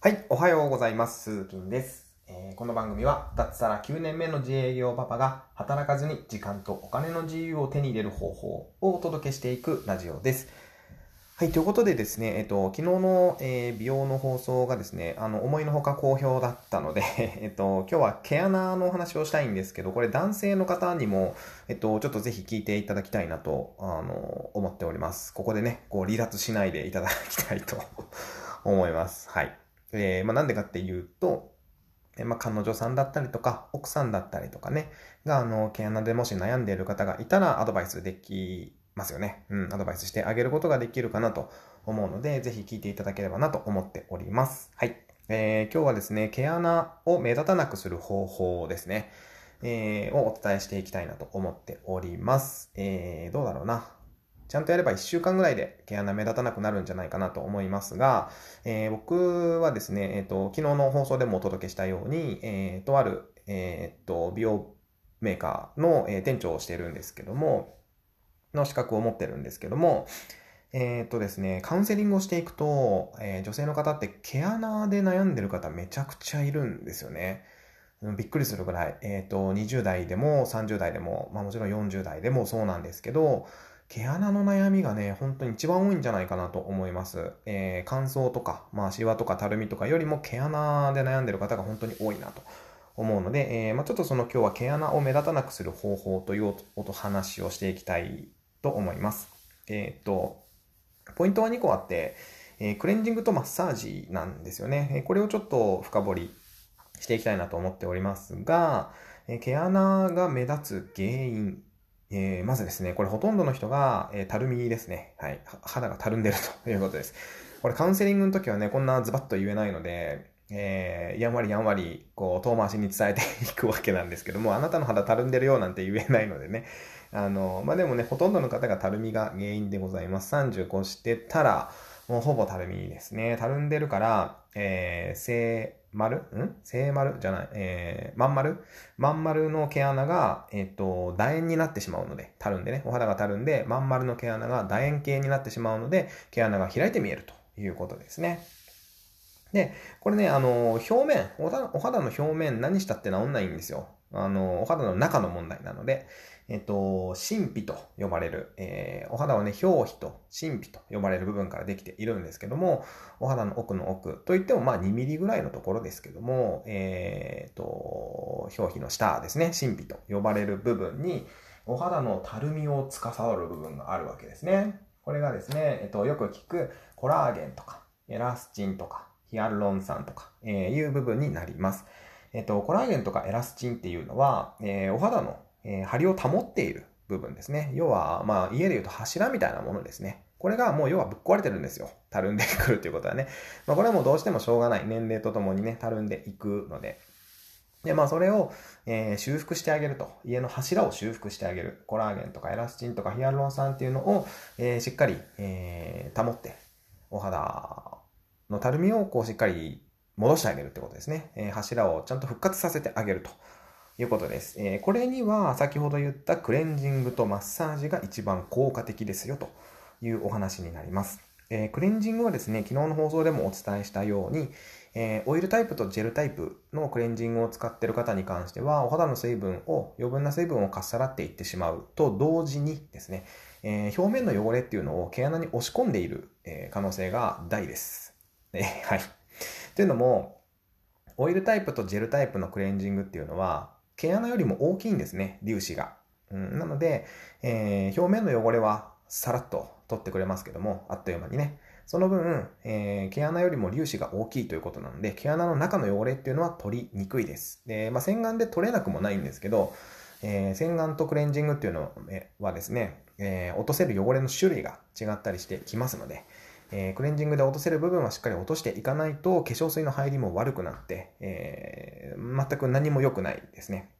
はい、おはようございます。鈴木です、えー、この番組は、脱サラ9年目の自営業パパが働かずに時間とお金の自由を手に入れる方法をお届けしていくラジオです。はい、ということでですね、えっと、昨日の、えー、美容の放送がですね、あの、思いのほか好評だったので、えっと、今日は毛穴のお話をしたいんですけど、これ男性の方にも、えっと、ちょっとぜひ聞いていただきたいなと、あの、思っております。ここでね、こう、離脱しないでいただきたいと思います。はい。えー、まあ、なんでかっていうと、えまあ、彼女さんだったりとか、奥さんだったりとかね、が、あの、毛穴でもし悩んでいる方がいたらアドバイスできますよね。うん、アドバイスしてあげることができるかなと思うので、ぜひ聞いていただければなと思っております。はい。えー、今日はですね、毛穴を目立たなくする方法ですね、えー、をお伝えしていきたいなと思っております。えー、どうだろうな。ちゃんとやれば1週間ぐらいで毛穴目立たなくなるんじゃないかなと思いますが、えー、僕はですね、えっ、ー、と、昨日の放送でもお届けしたように、えー、とある、えっ、と、美容メーカーの、え店長をしているんですけども、の資格を持ってるんですけども、えっ、とですね、カウンセリングをしていくと、え女性の方って毛穴で悩んでる方めちゃくちゃいるんですよね。びっくりするぐらい、えっ、と、20代でも30代でも、まあもちろん40代でもそうなんですけど、毛穴の悩みがね、本当に一番多いんじゃないかなと思います。えー、乾燥とか、まあ、シワとかたるみとかよりも毛穴で悩んでる方が本当に多いなと思うので、えー、まあ、ちょっとその今日は毛穴を目立たなくする方法というお話をしていきたいと思います。えー、っと、ポイントは2個あって、えクレンジングとマッサージなんですよね。えこれをちょっと深掘りしていきたいなと思っておりますが、え毛穴が目立つ原因えー、まずですね、これほとんどの人が、えー、たるみですね。はい。肌がたるんでると いうことです。これカウンセリングの時はね、こんなズバッと言えないので、えー、やんわりやんわり、こう、遠回しに伝えて いくわけなんですけども、あなたの肌たるんでるよなんて言えないのでね。あの、まあ、でもね、ほとんどの方がたるみが原因でございます。35してたら、もうほぼたるみですね。たるんでるから、えー、性丸？ん？聖丸？じゃない、えー、まん丸？まん丸の毛穴が、えっ、ー、と、楕円になってしまうので、たるんでね、お肌がたるんで、まん丸の毛穴が楕円形になってしまうので、毛穴が開いて見えるということですね。で、これね、あの、表面、お肌の表面何したって治んないんですよ。あの、お肌の中の問題なので、えっと、神秘と呼ばれる、えー、お肌はね、表皮と神秘と呼ばれる部分からできているんですけども、お肌の奥の奥といっても、まあ2ミリぐらいのところですけども、えー、と、表皮の下ですね、神秘と呼ばれる部分に、お肌のたるみを司る部分があるわけですね。これがですね、えっと、よく聞くコラーゲンとか、エラスチンとか、ヒアルロン酸とか、えー、いう部分になります。えっと、コラーゲンとかエラスチンっていうのは、えー、お肌のえー、張りを保っている部分ですね。要は、まあ、家で言うと柱みたいなものですね。これがもう要はぶっ壊れてるんですよ。たるんでくるということはね。まあ、これはもうどうしてもしょうがない。年齢とともにね、たるんでいくので。で、まあ、それを、えー、修復してあげると。家の柱を修復してあげる。コラーゲンとかエラスチンとかヒアルロン酸っていうのを、えー、しっかり、えー、保って、お肌のたるみをこうしっかり戻してあげるってことですね。えー、柱をちゃんと復活させてあげると。いうことです。えー、これには先ほど言ったクレンジングとマッサージが一番効果的ですよというお話になります。えー、クレンジングはですね、昨日の放送でもお伝えしたように、えー、オイルタイプとジェルタイプのクレンジングを使っている方に関しては、お肌の水分を、余分な水分をかっさらっていってしまうと同時にですね、えー、表面の汚れっていうのを毛穴に押し込んでいる、え可能性が大です。えはい。というのも、オイルタイプとジェルタイプのクレンジングっていうのは、毛穴よりも大きいんですね、粒子が。うん、なので、えー、表面の汚れはさらっと取ってくれますけども、あっという間にね。その分、えー、毛穴よりも粒子が大きいということなので、毛穴の中の汚れっていうのは取りにくいです。で、まあ、洗顔で取れなくもないんですけど、えー、洗顔とクレンジングっていうのはですね、えー、落とせる汚れの種類が違ったりしてきますので、えー、クレンジングで落とせる部分はしっかり落としていかないと化粧水の入りも悪くなって、えー、全く何も良くないですね。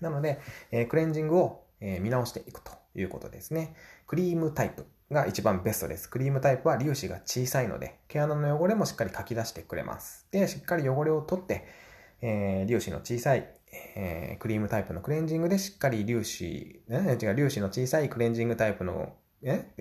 なので、えー、クレンジングを、え、見直していくということですね。クリームタイプが一番ベストです。クリームタイプは粒子が小さいので、毛穴の汚れもしっかりかき出してくれます。で、しっかり汚れを取って、え、粒子の小さい、えー、クリームタイプのクレンジングでしっかり粒子、ね、違う、粒子の小さいクレンジングタイプのえ？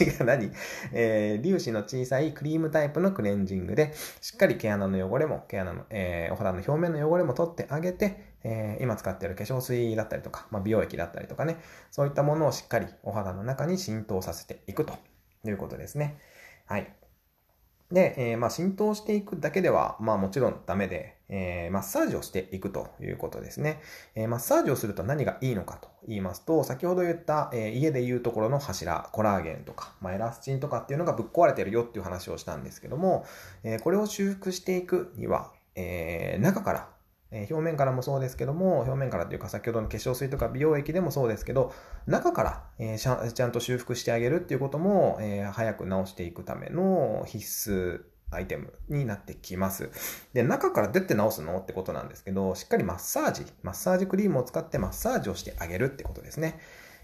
違う、何？えー、粒子の小さいクリームタイプのクレンジングで、しっかり毛穴の汚れも、毛穴の、えー、お肌の表面の汚れも取ってあげて、えー、今使ってる化粧水だったりとか、まあ、美容液だったりとかね、そういったものをしっかりお肌の中に浸透させていくということですね。はい。で、えー、まあ、浸透していくだけでは、まあもちろんダメで、えー、マッサージをしていくということですね。えー、マッサージをすると何がいいのかと言いますと、先ほど言った、え家で言うところの柱、コラーゲンとか、まあ、エラスチンとかっていうのがぶっ壊れてるよっていう話をしたんですけども、えこれを修復していくには、え中からえ表面からもそうですけども、表面からというか先ほどの化粧水とか美容液でもそうですけど、中から、えちゃんと修復してあげるっていうことも、え早く治していくための必須アイテムになってきます。で、中から出て直すのってことなんですけど、しっかりマッサージ、マッサージクリームを使ってマッサージをしてあげるってことですね。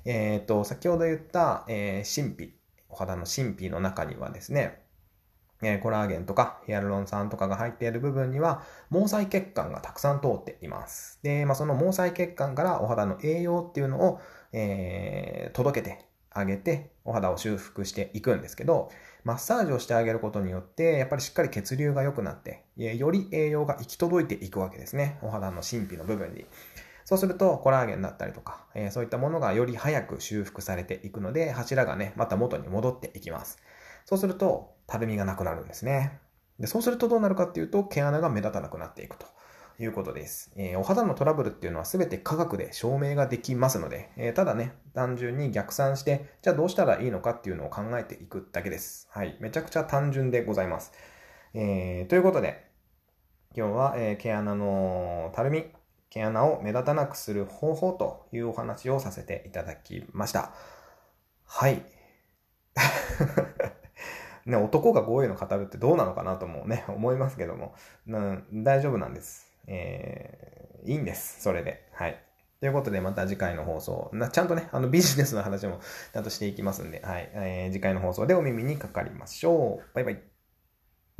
えっ、ー、と、先ほど言った、えー、神秘、お肌の神秘の中にはですね、えコラーゲンとかヒアルロン酸とかが入っている部分には毛細血管がたくさん通っています。で、まあ、その毛細血管からお肌の栄養っていうのを、えー、届けてあげてお肌を修復していくんですけど、マッサージをしてあげることによって、やっぱりしっかり血流が良くなって、より栄養が行き届いていくわけですね。お肌の神秘の部分に。そうすると、コラーゲンだったりとか、えー、そういったものがより早く修復されていくので、柱がね、また元に戻っていきます。そうすると、たるみがなくなるんですね。でそうするとどうなるかっていうと、毛穴が目立たなくなっていくということです。えー、お肌のトラブルっていうのは全て科学で証明ができますので、えー、ただね、単純に逆算して、じゃあどうしたらいいのかっていうのを考えていくだけです。はい。めちゃくちゃ単純でございます。えー、ということで、今日は、え毛穴のたるみ、毛穴を目立たなくする方法というお話をさせていただきました。はい。ね、男が豪栄の語るってどうなのかなともね、思いますけども、うん、大丈夫なんです。えー、いいんです。それで。はい。ということで、また次回の放送、なちゃんとね、あのビジネスの話もちゃんとしていきますんで、はい。えー、次回の放送でお耳にかかりましょう。バイバイ。